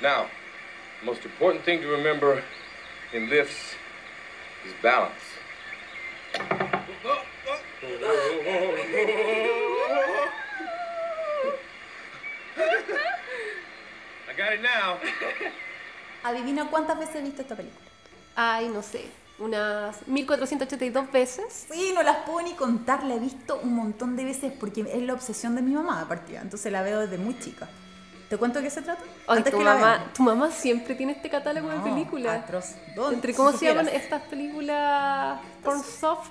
Now, the most important thing to remember in lifts is balance. I got it now. Adivina cuántas veces he visto esta película. Ay, no sé, unas 1482 veces. Sí, no las puedo ni contar, la he visto un montón de veces porque es la obsesión de mi mamá de partida, entonces la veo desde muy chica. ¿Te cuento de qué se trata? Ay, tu, que mamá, tu mamá siempre tiene este catálogo de No, películas. atroz. ¿Dónde? Entre Si cómo se llaman estas películas porn soft,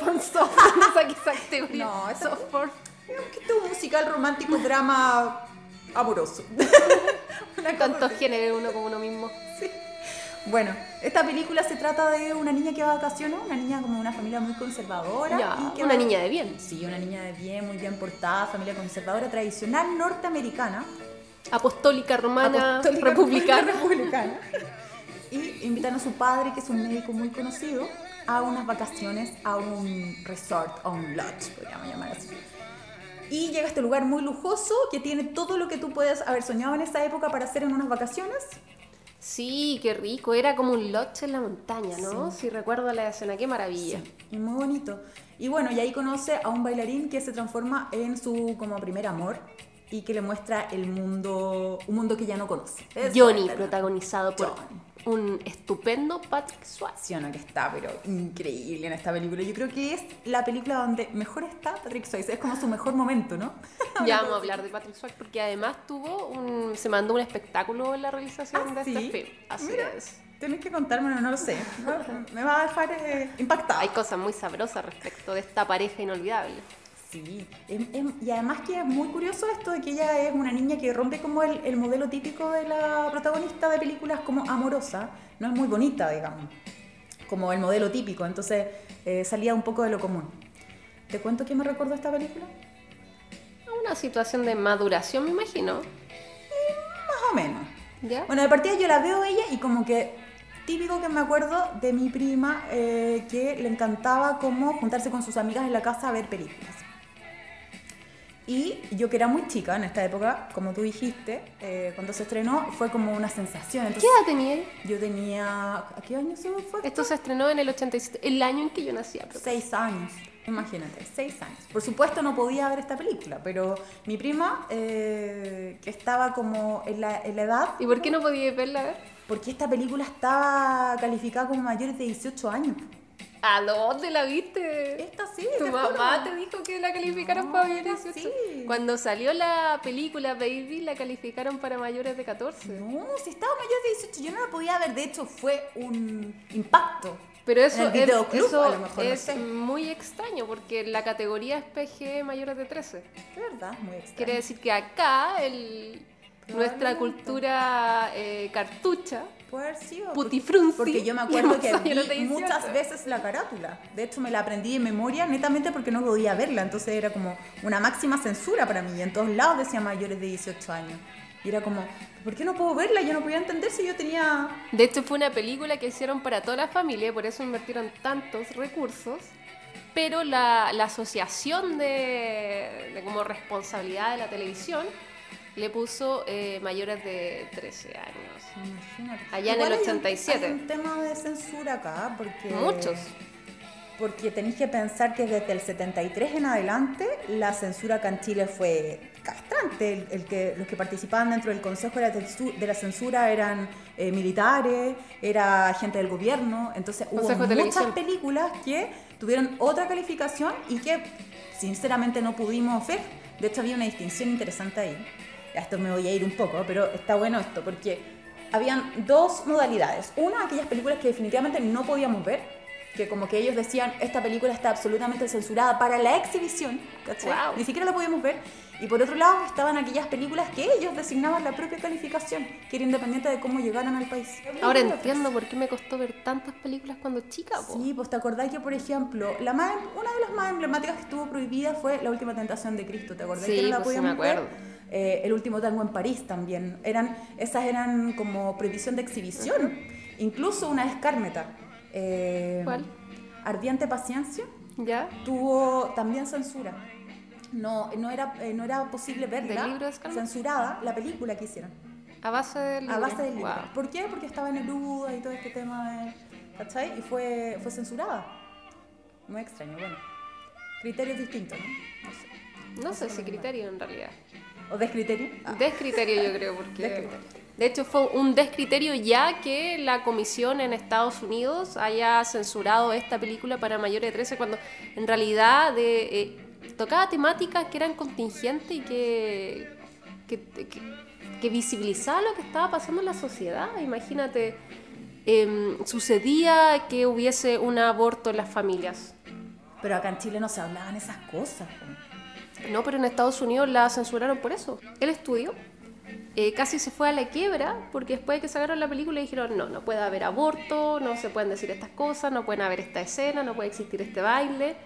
porn soft, no sé qué. No, esa- soft porn. Digamos que es un musical romántico, drama amoroso. Así. géneros uno como uno mismo. Bueno, esta película se trata de una niña que va a vacaciones, una niña como una familia muy conservadora. Ya, y que una va- niña de bien. Sí, una niña de bien, muy bien portada, familia conservadora, tradicional norteamericana. Apostólica romana, apostólica republicana. republicana. Y invitan a su padre, que es un médico muy conocido, a unas vacaciones a un resort, a un lodge, podríamos llamar así. Y llega a este lugar muy lujoso que tiene todo lo que tú puedes haber soñado en esa época para hacer en unas vacaciones. Sí, qué rico. Era como un lodge en la montaña, ¿no? Si recuerdo la escena, qué maravilla. Y muy bonito. Y bueno, y ahí conoce a un bailarín que se transforma en su como primer amor y que le muestra el mundo, un mundo que ya no conoce. Eso Johnny, protagonizado por un estupendo Patrick Swayze. Sí, no, que está, pero increíble en esta película. Yo creo que es la película donde mejor está Patrick Swayze. Es como su mejor momento, ¿no? Ya vamos a hablar de Patrick Swayze porque además tuvo un, se mandó un espectáculo en la realización Ah, de este ¿sí? film. Así Mira. es. Tienes que contármelo, no lo sé. Me va a dejar eh, impactada. Hay cosas muy sabrosas respecto de esta pareja inolvidable. Sí, em- em- y además que es muy curioso esto de que ella es una niña que rompe como el, el modelo típico de la protagonista de películas como amorosa, no es muy bonita, digamos, como el modelo típico, entonces eh, salía un poco de lo común. ¿Te cuento qué me recordó esta película? Una situación de maduración, me imagino. Más o menos. ¿Ya? Bueno, de partida yo la veo ella y como que típico que me acuerdo de mi prima eh, que le encantaba como juntarse con sus amigas en la casa a ver películas. Y yo que era muy chica en esta época, como tú dijiste, eh, cuando se estrenó fue como una sensación. ¿Qué Entonces, edad tenía él? yo tenía... ¿A qué año se fue? Esto se estrenó en el 87, el año en que yo nací. Seis años, imagínate, seis años. Por supuesto no podía ver esta película, pero mi prima, eh, que estaba como en la, en la edad, ¿Y por qué no podía verla? Porque esta película estaba calificada como mayores de 18 años. ¿A dónde la viste? Esta sí, Tu te mamá juro. te dijo que la calificaron No, para mayores de sí. 18. Cuando salió la película Baby, la calificaron para mayores de 14. No, si estaba mayor de 18, yo no la podía ver. De hecho, fue un impacto. Pero eso, En el es, videoclub, eso a lo mejor, no es sé. muy extraño porque la categoría es PG mayores de 13. De verdad, muy extraño. Quiere decir que acá el, nuestra cultura eh, cartucha, Puede haber sido. putifrunzi, Porque yo me acuerdo que vi 18. muchas veces la carátula. De hecho, me la aprendí de memoria netamente porque no podía verla. Entonces era como una máxima censura para mí. Y en todos lados decía mayores de 18 años. Y era como, ¿por qué no puedo verla? Yo no podía entender si yo tenía... De hecho, fue una película que hicieron para toda la familia, por eso invirtieron tantos recursos. Pero la, la asociación de, de como responsabilidad de la televisión le puso eh, mayores de 13 años. Imagínate. Allá en el hay un- 87. Hay un tema de censura acá porque... Muchos. Porque tenéis que pensar que desde el 73 en adelante la censura acá en Chile fue castrante. El, el que, los que participaban dentro del Consejo de la, de la Censura eran eh, militares, era gente del gobierno. Entonces hubo Consejo muchas películas que tuvieron otra calificación y que sinceramente no pudimos ver. De hecho había una distinción interesante ahí. Esto me voy a ir un poco, pero está bueno esto porque habían dos modalidades. Una, aquellas películas que definitivamente no podíamos ver, que como que ellos decían, esta película está absolutamente censurada para la exhibición, ¿cachai? Wow. Ni siquiera la podíamos ver. Y por otro lado estaban aquellas películas que ellos designaban la propia calificación, que era independiente de cómo llegaran al país. Ahora entiendo por qué me costó ver tantas películas cuando chica. po. Sí, pues te acordás que, por ejemplo, la más, una de las más emblemáticas que estuvo prohibida fue La Última Tentación de Cristo, ¿te acordás Sí, que no la pues sí me acuerdo. ver? Eh, el Último Tango en París también. Eran, esas eran como prohibición de exhibición. Incluso una escármeta. eh, ¿Cuál? Ardiente Paciencia ¿Ya? tuvo también censura. No, no, era, eh, no era posible verla libro censurada la película que hicieron. A base del A libro. base del libro. Wow. ¿Por qué? Porque estaba Neruda y todo este tema de... ¿Cachai? Y fue, fue censurada. Muy extraño, bueno. Criterios distintos, ¿no? No sé. No sé si criterio en realidad. ¿O descriterio? Ah, Descriterio yo creo, porque... Descriterio. De hecho fue un descriterio ya que la comisión en Estados Unidos haya censurado esta película para mayores de 13 cuando en realidad de, eh, tocaba temáticas que eran contingentes y que, que, que, lo que estaba pasando en la sociedad. Imagínate, em, sucedía que hubiese un aborto en las familias. Pero acá en Chile no se hablaban esas cosas. No, pero en Estados Unidos la censuraron por eso. El estudio eh, casi se fue a la quiebra porque después de que sacaron la película dijeron no, no puede haber aborto, no se pueden decir estas cosas, no pueden haber esta escena, no puede existir este baile.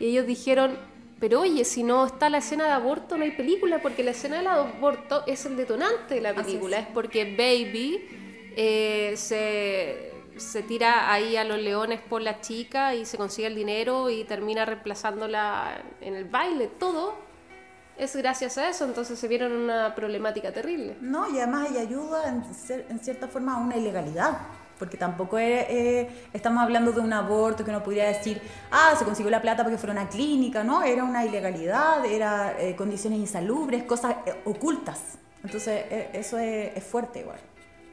Y ellos dijeron, pero oye, si no está la escena de aborto no hay película porque la escena del aborto es el detonante de la película. es. Es porque Baby eh, se, se tira ahí a los leones por la chica y se consigue el dinero y termina reemplazándola en el baile. Todo es gracias a eso, entonces se vieron una problemática terrible. No, y además ella ayuda en, cierta forma a una ilegalidad. Porque tampoco es, eh, estamos hablando de un aborto que uno podría decir, ah, se consiguió la plata porque fuera una clínica, ¿no? Era una ilegalidad, era eh, condiciones insalubres, cosas eh, ocultas. Entonces, eso es, es fuerte igual.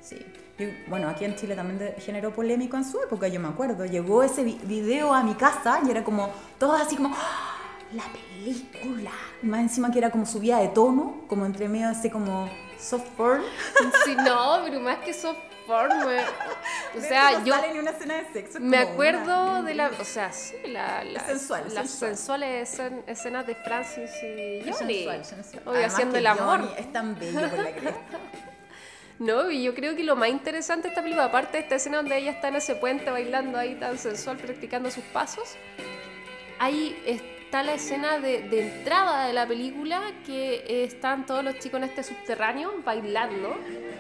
Sí. Y, bueno, aquí en Chile también generó polémico en su época, yo me acuerdo. Llegó ese vi- video a mi casa y era como, todos así como, ¡Ah! la película. Más encima que era como subida de tono, como entre medio así como soft porn. Sí, no, pero más que soft porn, me- o sea, no yo sale ni una escena de sexo. me acuerdo una- de la, o sea, sí, la, la- sensual, las sensual. sensuales escen- escenas de Francis y Johnny, sensual, sensual. Obvio, haciendo el amor. Johnny es tan bello por la cresta. No, y yo creo que lo más interesante de esta película, aparte de esta escena donde ella está en ese puente bailando ahí tan sensual, practicando sus pasos, ahí está la escena de, de entrada de la película que eh, están todos los chicos en este subterráneo bailando.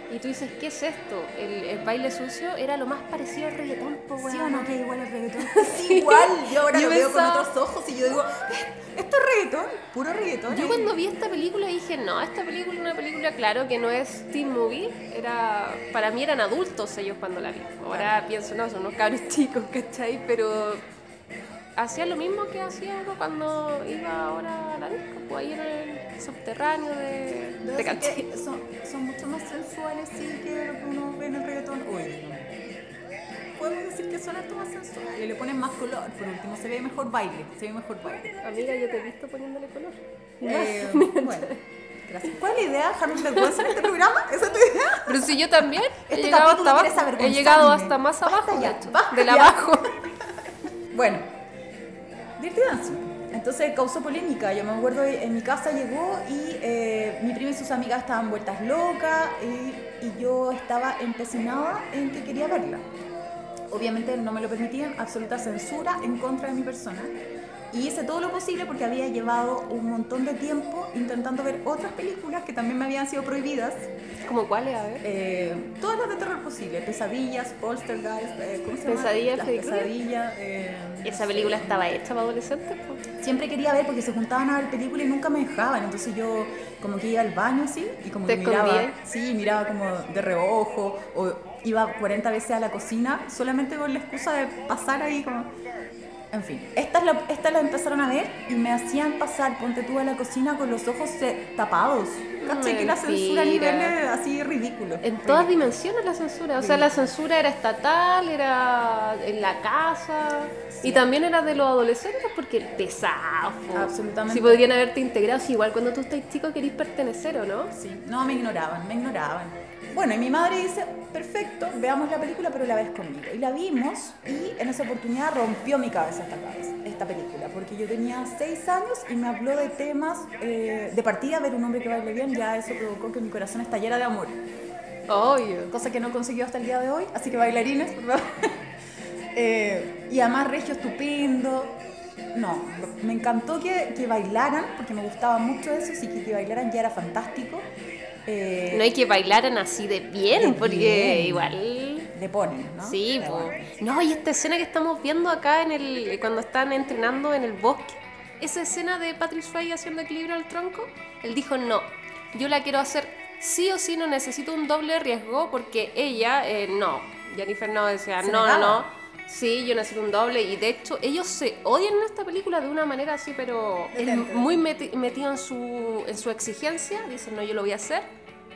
Y tú dices, ¿qué es esto? El, el baile sucio era lo más parecido al reggaetón, po, ¿Sí o no que igual el reggaetón? Es igual. Yo ahora Yo lo veo pensaba- con otros ojos y yo digo, "¿Eh, esto es reggaetón, puro reggaetón. Yo ¿eh?". cuando vi esta película dije, no, esta película es una película, claro, que no es teen movie, era, para mí eran adultos ellos cuando la vi. Ahora pienso, no, son unos cabros chicos, ¿cachai? Pero hacía lo mismo que hacía uno cuando iba ahora a la disco, pues ahí en el subterráneo de, de que Canchil. son, son mucho más sensuales sí que lo que uno ve en el reggaetón hoy. Podemos decir que son harto más sensuales. Le ponen más color, por último. Se ve mejor baile. Se ve mejor baile. Amiga, yo te he visto poniéndole color. Eh, bueno, gracias. ¿Cuál es la idea? ¿Dejarme vergüenza en este programa? ¿Esa es tu idea? Pero si yo también he Este llegado capítulo hasta abajo, he llegado hasta más abajo, de ya, hecho, basta del ya. abajo. Bueno, Dirty Dancing. Entonces causó polémica. Yo me acuerdo en mi casa llegó y eh, mi prima y sus amigas estaban vueltas locas y, y yo estaba empecinada en que quería verla. Obviamente no me lo permitían, absoluta censura en contra de mi persona. Y hice todo lo posible porque había llevado un montón de tiempo intentando ver otras películas que también me habían sido prohibidas. ¿Como cuáles? A ver. Eh, todas las de terror posible, pesadillas, poltergeist, eh, ¿cómo se llama? Pesadilla, Las pesadillas. eh, Esa película estaba hecha para adolescentes, pues. Siempre quería ver porque se juntaban a ver películas y nunca me dejaban. Entonces yo como que iba al baño así y como ¿Te que miraba, escondías? sí, miraba como de reojo o iba 40 veces a la cocina solamente con la excusa de pasar ahí como... En fin, estas la, estas la empezaron a ver y me hacían pasar, ponte tú a la cocina con los ojos eh, tapados. ¿Cachai? Que la censura a niveles así ridículos. En todas dimensiones la censura. O sea, la censura era estatal, era en la casa. Y también era de los adolescentes porque pesado. po. Absolutamente. Si podrían haberte integrado. Si igual cuando tú estás chico querís pertenecer o no. Sí, no, me ignoraban, me ignoraban. Bueno, y mi madre dice, perfecto, veamos la película, pero la ves conmigo. Y la vimos y en esa oportunidad rompió mi cabeza esta, cabeza, esta película, porque yo tenía seis años y me habló de temas, eh, de partida, ver un hombre que baile bien, ya eso provocó que mi corazón estallara de amor. Obvio. Cosa que no consiguió hasta el día de hoy, así que bailarines, por favor. Eh, y además Regio estupendo. No, me encantó que, que bailaran, porque me gustaba mucho eso, sí que que bailaran ya era fantástico. Eh, No hay que bailaran así de bien, De porque bien. igual. le ponen, ¿no? Sí, Le po. ponen. No, y esta escena que estamos viendo acá en el cuando están entrenando en el bosque, esa escena de Patrick Swayze haciendo equilibrio al tronco, él dijo, "No, yo la quiero hacer sí o sí no necesito un doble riesgo porque ella, eh, no, Jennifer no decía, Se no, no, sí, yo necesito un doble y de hecho ellos se odian en esta película de una manera así, pero él muy meti- metido en su, en su exigencia, dice, no, yo lo voy a hacer.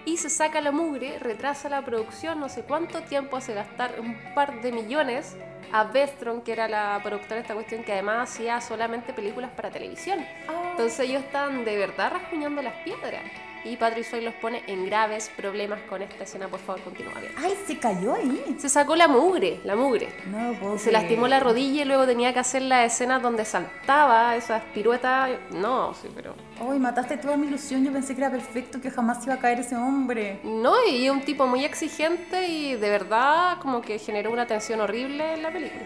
Y se saca la mugre, retrasa la producción, no sé cuánto tiempo hace gastar un par de millones a Bethron, que era la productora de esta cuestión, que además hacía solamente películas para televisión. Ah. Entonces ellos estaban de verdad rasguñando las piedras. Y Patrick Swayze los pone en graves problemas con esta escena. Por favor, continúa bien. Ay, se cayó ahí. Se sacó la mugre, la mugre. No lo puedo Se lastimó la rodilla y luego tenía que hacer las escenas donde saltaba, esas piruetas. No, sí, pero. Ay, mataste toda mi ilusión. Yo pensé que era perfecto, que jamás iba a caer ese hombre. No, y un tipo muy exigente y de verdad como que generó una tensión horrible en la película.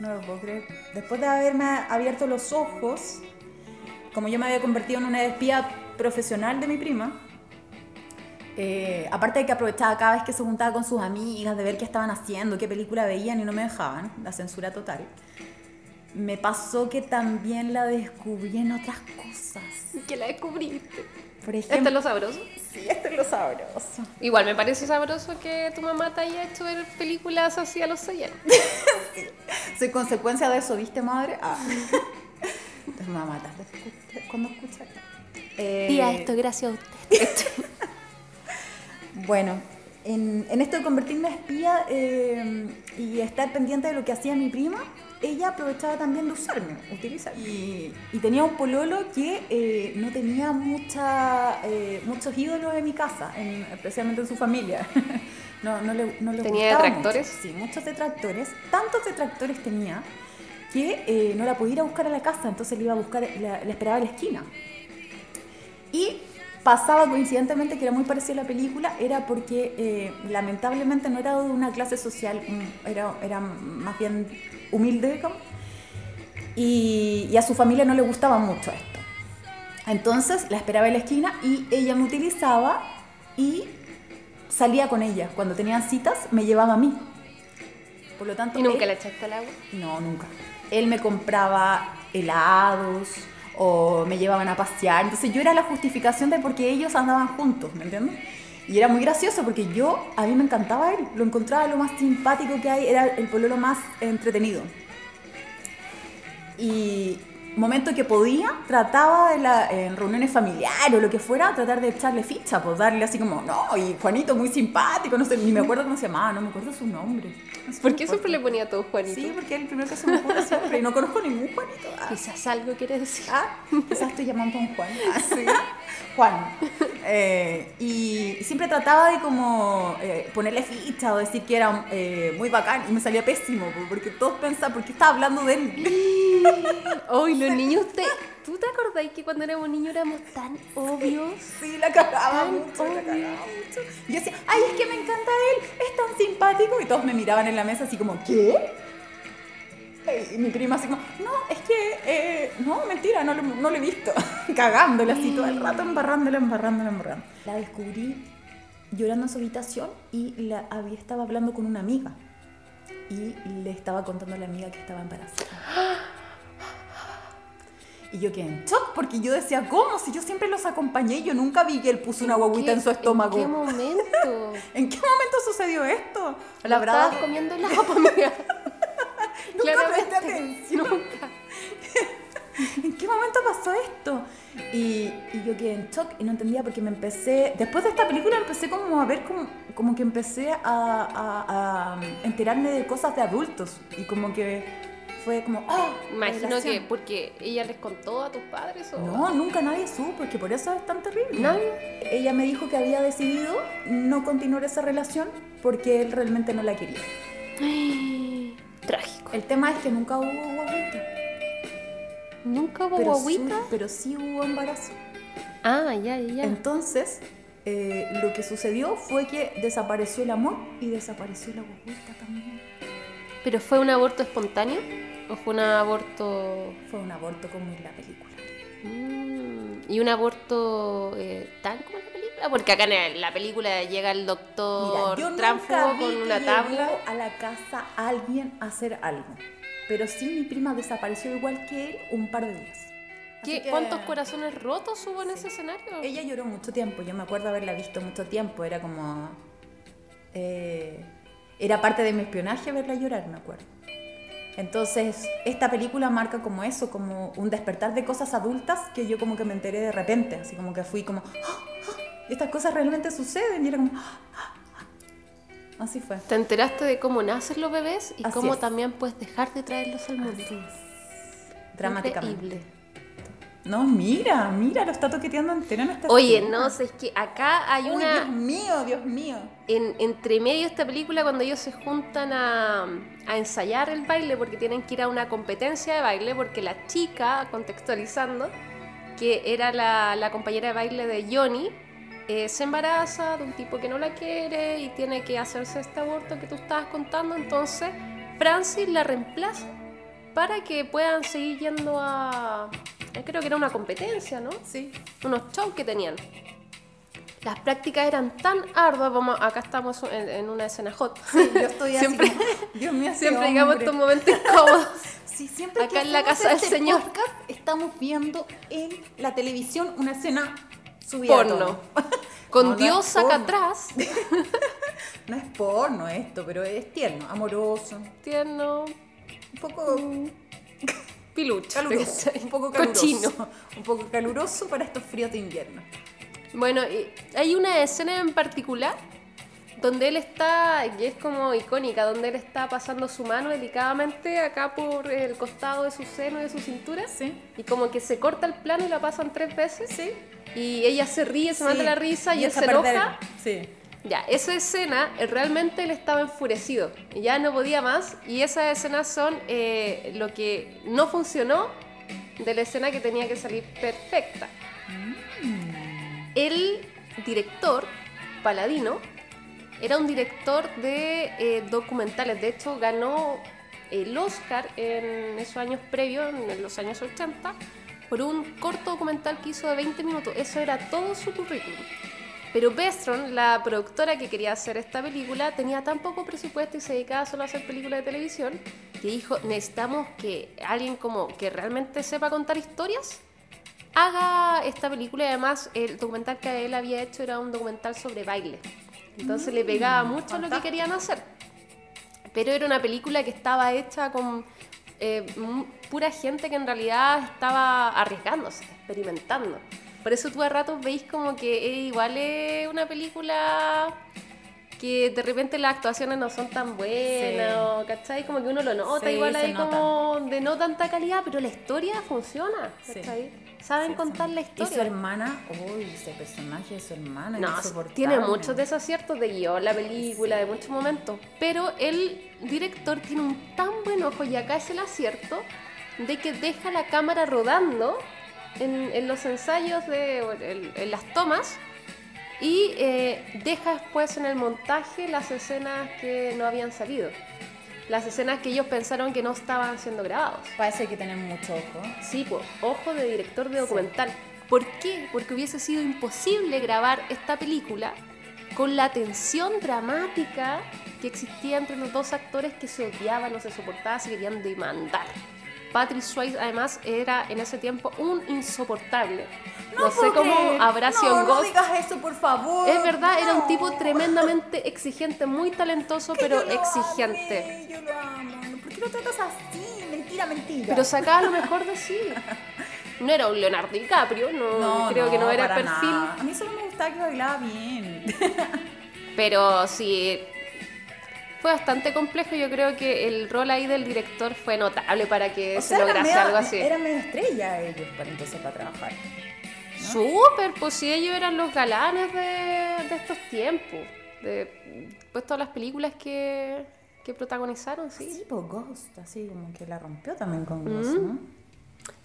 No lo puedo creer. Después de haberme abierto los ojos, como yo me había convertido en una espía profesional de mi prima, eh, aparte de que aprovechaba cada vez que se juntaba con sus amigas, de ver qué estaban haciendo, qué película veían y no me dejaban, la censura total, me pasó que también la descubrí en otras cosas. Que la descubriste. Por ¿Esto es lo sabroso? sí, esto es lo sabroso. Igual me parece sabroso que tu mamá te haya hecho ver películas así a los años. Soy consecuencia de eso, ¿viste, madre? Ah. Entonces después- cuando escucha esto. Eh, Tía, esto gracias a usted. Bueno, en, en esto de convertirme en espía eh, y estar pendiente de lo que hacía mi prima, ella aprovechaba también de usarme, utilizarme. Y, y tenía un pololo que eh, no tenía mucha, eh, muchos ídolos en mi casa, en- especialmente en su familia. No, no le, no le ¿Tenía gustaba detractores? mucho. Sí, muchos detractores. Tantos detractores tenía que eh, no la podía ir a buscar a la casa, entonces le iba a buscar, la, la esperaba en la esquina. Y pasaba coincidentemente que era muy parecida a la película, era porque eh, lamentablemente no era de una clase social, mm, era, era más bien humilde, y, y a su familia no le gustaba mucho esto. Entonces la esperaba en la esquina y ella me utilizaba y salía con ella. Cuando tenían citas me llevaba a mí. Por lo tanto, ¿Y nunca él- le echaste al agua? no, nunca. Él me compraba helados o me llevaban a pasear. Entonces yo era la justificación de por qué ellos andaban juntos, ¿me entiendes? Y era muy gracioso porque yo, a mí me encantaba él. Lo encontraba lo más simpático que hay, era el pololo más entretenido. Y momento que podía, trataba de la, en reuniones familiares o lo que fuera, tratar de echarle ficha, pues darle así como, no, y Juanito muy simpático, no sé, ni me acuerdo cómo se llamaba, no me acuerdo su nombre. No sé, ¿Por qué siempre le ponía todo Juanito? Sí, porque es el primero que se me ocurre siempre y no conozco ningún Juanito. Ah, Quizás algo quiere decir. ah, quizás estoy llamando a un Juan. Ah, sí. Juan. Eh, y siempre trataba de como eh, ponerle ficha o decir que era eh, muy bacán y me salía pésimo po, porque todos pensaban, ¿por qué estaba hablando de él? Hoy los niños te... ¿Tú te acordáis que cuando éramos niños éramos tan obvios? Sí, la cagaba mucho, la obvio. cagaba mucho. Y yo decía, ay, es que me encanta él, es tan simpático. Y todos me miraban en la mesa así como, ¿qué? Y mi prima así como, no, es que, eh, no, mentira, no lo, no lo he visto. Cagándola así todo el rato, embarrándola, embarrándola, embarrándola. La descubrí llorando en su habitación y la, había, estaba hablando con una amiga. Y le estaba contando a la amiga que estaba embarazada. Y yo quedé en shock porque yo decía, ¿cómo? Si yo siempre los acompañé, yo nunca vi que él puso una guaguita ¿Qué- en su estómago. ¿En qué momento? ¿En qué momento sucedió esto? La verdad, estabas comiendo helado, amiga. nunca presté atención. ¿En qué momento pasó esto? Y, y yo quedé en shock y no entendía porque me empecé, después de esta película empecé como a ver como, como que empecé a, a- a enterarme de cosas de adultos y como que fue como, ¡ah! Imagino revelación. que porque ella les contó a tus padres o... No, nunca nadie supo, es que por eso es tan terrible. ¿Nadie? Ella me dijo que había decidido no continuar esa relación porque él realmente no la quería. Trágico. El tema es que nunca hubo guaguita. ¿Nunca hubo Pero, guaguita? sí- pero sí hubo embarazo. Ah, ya, ya, ya. Entonces, eh, lo que sucedió fue que desapareció el amor y desapareció la guaguita también. ¿Pero fue un aborto espontáneo? ¿O fue un aborto... Fue un aborto como en la película. Mm, ¿Y un aborto eh, tan como en la película? Porque acá en la película llega el doctor vi con una llegó tabla. a la casa alguien a hacer algo. Pero sí mi prima desapareció igual que él un par de días. ¿Qué, que- ¿Cuántos corazones rotos hubo en ese escenario? Ella lloró mucho tiempo, yo me acuerdo haberla visto mucho tiempo, era como... eh, era parte de mi espionaje verla llorar, me acuerdo. Entonces, esta película marca como eso, como un despertar de cosas adultas que yo como que me enteré de repente, así como que fui como... "Ah, ah, estas cosas realmente suceden y era como... "Ah, ah, ah". Así fue. Te enteraste de cómo nacen los bebés y Así cómo es. también puedes dejar de traerlos al mundo. Así es. Dramáticamente. Increíble. No, mira, mira, lo está toqueteando entero en esta Oye, escena. no, sé, es que acá hay Uy, una... Dios mío, Dios mío. en, entre medio de esta película, cuando ellos se juntan a, a ensayar el baile, porque tienen que ir a una competencia de baile, porque la chica, contextualizando, que era la, la compañera de baile de Johnny, eh, se embaraza de un tipo que no la quiere y tiene que hacerse este aborto que tú estabas contando. Entonces, Francis la reemplaza para que puedan seguir yendo a. eh, Creo que era una competencia, ¿no? Sí. unos shows que tenían. Las prácticas eran tan arduas, vamos, acá estamos en, en una escena hot. Sí, yo estoy así Siempre- como, Dios mío, este Siempre llegamos a estos momentos incómodos. Sí, siempre que acá en la casa del este señor. podcast, estamos viendo en la televisión una escena subida Porno. Con No, no Dios acá porno. atrás. No es porno esto, pero es tierno, amoroso, Tierno, un poco pilucho. caluroso, un poco caluroso, Cochino. un poco caluroso para estos fríos de invierno. Bueno, y hay una escena en particular donde él está, y es como icónica, donde él está pasando su mano delicadamente acá por el costado de su seno y de su cintura. Sí. Y como que se corta el plano y la pasan tres veces. Sí. Y ella se ríe, se Sí, la risa y, él echa se enoja. Sí. Ya, esa escena, eh, realmente él estaba enfurecido. Ya no podía más. Y esas escenas son eh, lo que no funcionó de la escena que tenía que salir perfecta. El director, Paladino, era un director de eh, documentales. De hecho, ganó el Oscar en esos años previos, en los años 80, por un corto documental que hizo de 20 minutos. Eso era todo su currículum. Pero Bestron, la productora que quería hacer esta película, tenía tan poco presupuesto y se dedicaba solo a hacer películas de televisión, que dijo, necesitamos que alguien como que realmente sepa contar historias, haga esta película y además el documental que él había hecho era un documental sobre baile. Entonces le pegaba mucho a lo que fantástico. querían hacer. Pero era una película que estaba hecha con eh, pura gente que en realidad estaba arriesgándose, experimentando. Por eso tú a ratos veis como que eh, igual es una película que de repente las actuaciones no son tan buenas, Sí. ¿cachai? Como que uno lo nota Sí, igual ahí nota. como de no tanta calidad, pero la historia funciona, Sí. ¿cachai? Saben Sí, contar sí. la Y su historia. hermana, uy, ese personaje de su hermana, No, tiene muchos desaciertos de guion, la película, de muchos momentos. Pero el director tiene un tan buen ojo, y acá es el acierto, de que deja la cámara rodando en, en los ensayos, de, en las tomas, y eh, deja después en el montaje las escenas que no habían salido. Las escenas que ellos pensaron que no estaban siendo grabados. Parece que tienen mucho ojo. Sí, pues, ojo de director de documental. ¿Por qué? Porque hubiese sido imposible grabar esta película con la tensión dramática que existía entre los dos actores que se odiaban, no se soportaban, se querían demandar. Patrick Swayze además era en ese tiempo un insoportable. No, sé cómo habrá sido no, No digas eso, por favor. Es verdad, era un tipo tremendamente exigente, muy talentoso, Que pero yo lo exigente. amé, yo lo amo. ¿Por qué lo tratas así? Mentira, mentira. Pero sacaba lo mejor de sí. No era un Leonardo DiCaprio, no, creo que no era perfil. nada. A mí solo me gustaba que bailaba bien. Pero sí, fue bastante complejo. Yo creo que el rol ahí del director fue notable para que O se sea, lograse medio- algo así. Eran medio estrella ellos para entonces para trabajar. Súper, pues sí, ellos eran los galanes de, de estos tiempos. De pues todas las películas que, que protagonizaron, sí. Sí, pues Ghost, así como que la rompió también con Mm. Ghost, ¿no?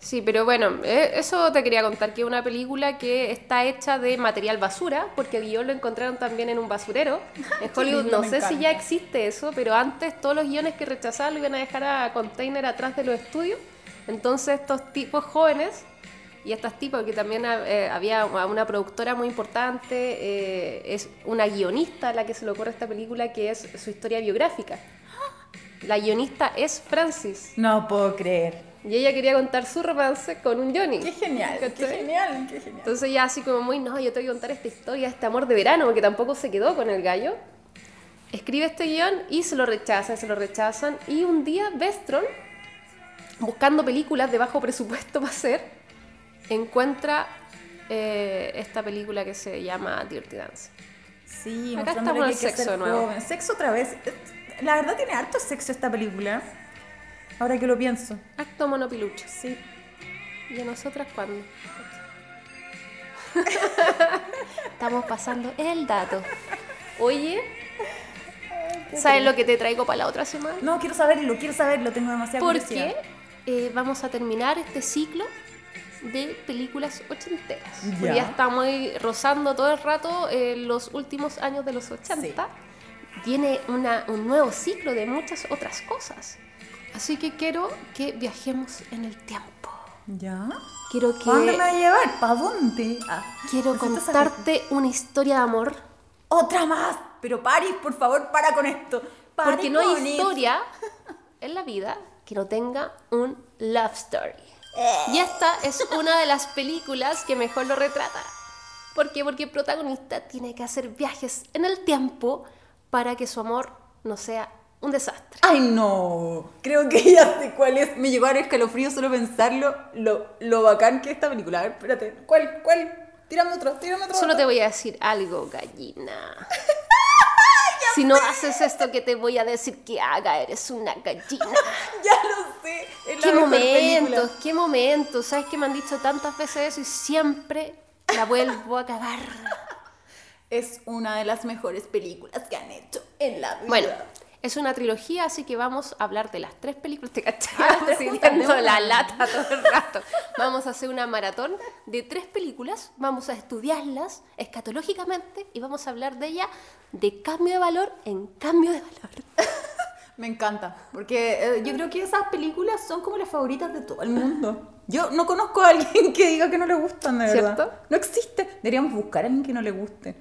Sí, pero bueno, eh, eso te quería contar, que es una película que está hecha de material basura, porque el guion lo encontraron también en un basurero. En Hollywood no sé si encanta. ya existe eso, pero antes todos los guiones que rechazaban lo iban a dejar a container atrás de los estudios. Entonces estos tipos jóvenes y estas tipas, que también eh, había una productora muy importante, eh, es una guionista a la que se le ocurre esta película, que es su historia biográfica. La guionista es Francis. No puedo creer. Y ella quería contar su romance con un Johnny. Qué genial, qué genial, qué genial. Entonces ella así como muy, no, yo te voy a contar esta historia, este amor de verano, que tampoco se quedó con el gallo. Escribe este guion y se lo rechazan, se lo rechazan. Y un día Vestron, buscando películas de bajo presupuesto para hacer, encuentra eh, esta película que se llama Dirty Dance. Sí, Acá estamos hay que sexo nuevo. joven. Sexo otra vez. La verdad tiene harto sexo esta película. Ahora que lo pienso. Acto monopilucho. Sí. ¿Y a nosotras cuándo? Estamos pasando el dato. Oye, ¿sabes lo que te traigo para la otra semana? No, quiero saberlo, quiero saberlo, tengo demasiada curiosidad. Porque eh, vamos a terminar este ciclo de películas ochenteras. Ya. Ya estamos rozando todo el rato eh, los últimos años de los 80. Viene una- un nuevo ciclo de muchas otras cosas. Así que quiero que viajemos en el tiempo. ¿Ya? Quiero que... ¿Para dónde me va a llevar? ¿Para dónde? Ah, Quiero contarte una historia de amor. ¡Otra más! Pero Paris, por favor, para con esto. Para Porque no con hay historia en la vida que no tenga un love story. Y esta es una de las películas que mejor lo retrata. ¿Por qué? Porque el protagonista tiene que hacer viajes en el tiempo para que su amor no sea un desastre. ¡Ay, no! Creo que ya sé cuál es. Me llegó a dar escalofrío solo pensarlo. Lo, lo bacán que es esta película. A ver, espérate. ¿Cuál? ¿Cuál? Tírame otro, tírame otro. Solo te voy a decir algo, gallina. Si no haces esto que te voy a decir que haga, eres una gallina. Ya lo sé. Es Qué momentos, qué momentos. ¿Sabes que me han dicho tantas veces eso y siempre la vuelvo a cagar? Es una de las mejores películas que han hecho en la vida. Bueno, es una trilogía, así que vamos a hablar de las tres películas. Te cachai, Ah, la lata todo el rato. Vamos a hacer una maratón de tres películas, vamos a estudiarlas escatológicamente y vamos a hablar de ellas de cambio de valor en cambio de valor. Me encanta, porque eh, yo creo que esas películas son como las favoritas de todo el mundo. Yo no conozco a alguien que diga que no le gustan, de verdad. No existe. Deberíamos buscar a alguien que no le guste.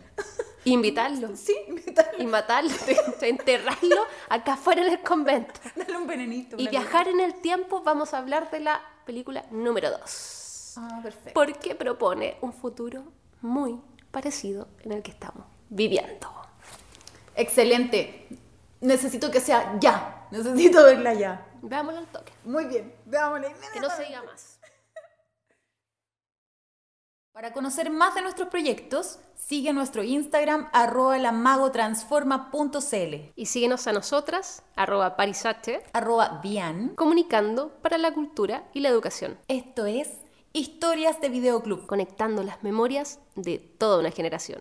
Invitarlo Sí, invitarlo. Y matarlo, enterrarlo acá afuera en el convento. Dale un venenito. Y viajar en el tiempo, vamos a hablar de la película número 2. cosa. Ah, perfecto. Porque propone un futuro muy parecido en el que estamos viviendo. Excelente. Necesito que sea ya. Necesito verla ya. Veámoslo al toque. Muy bien. Veámosla Que no se diga más. Para conocer más de nuestros proyectos, sigue nuestro Instagram arroba lamagotransforma.cl Y síguenos a nosotras, arroba parisache, arroba bian. comunicando para la cultura y la educación, Esto es Historias de Videoclub. conectando las memorias de toda una generación.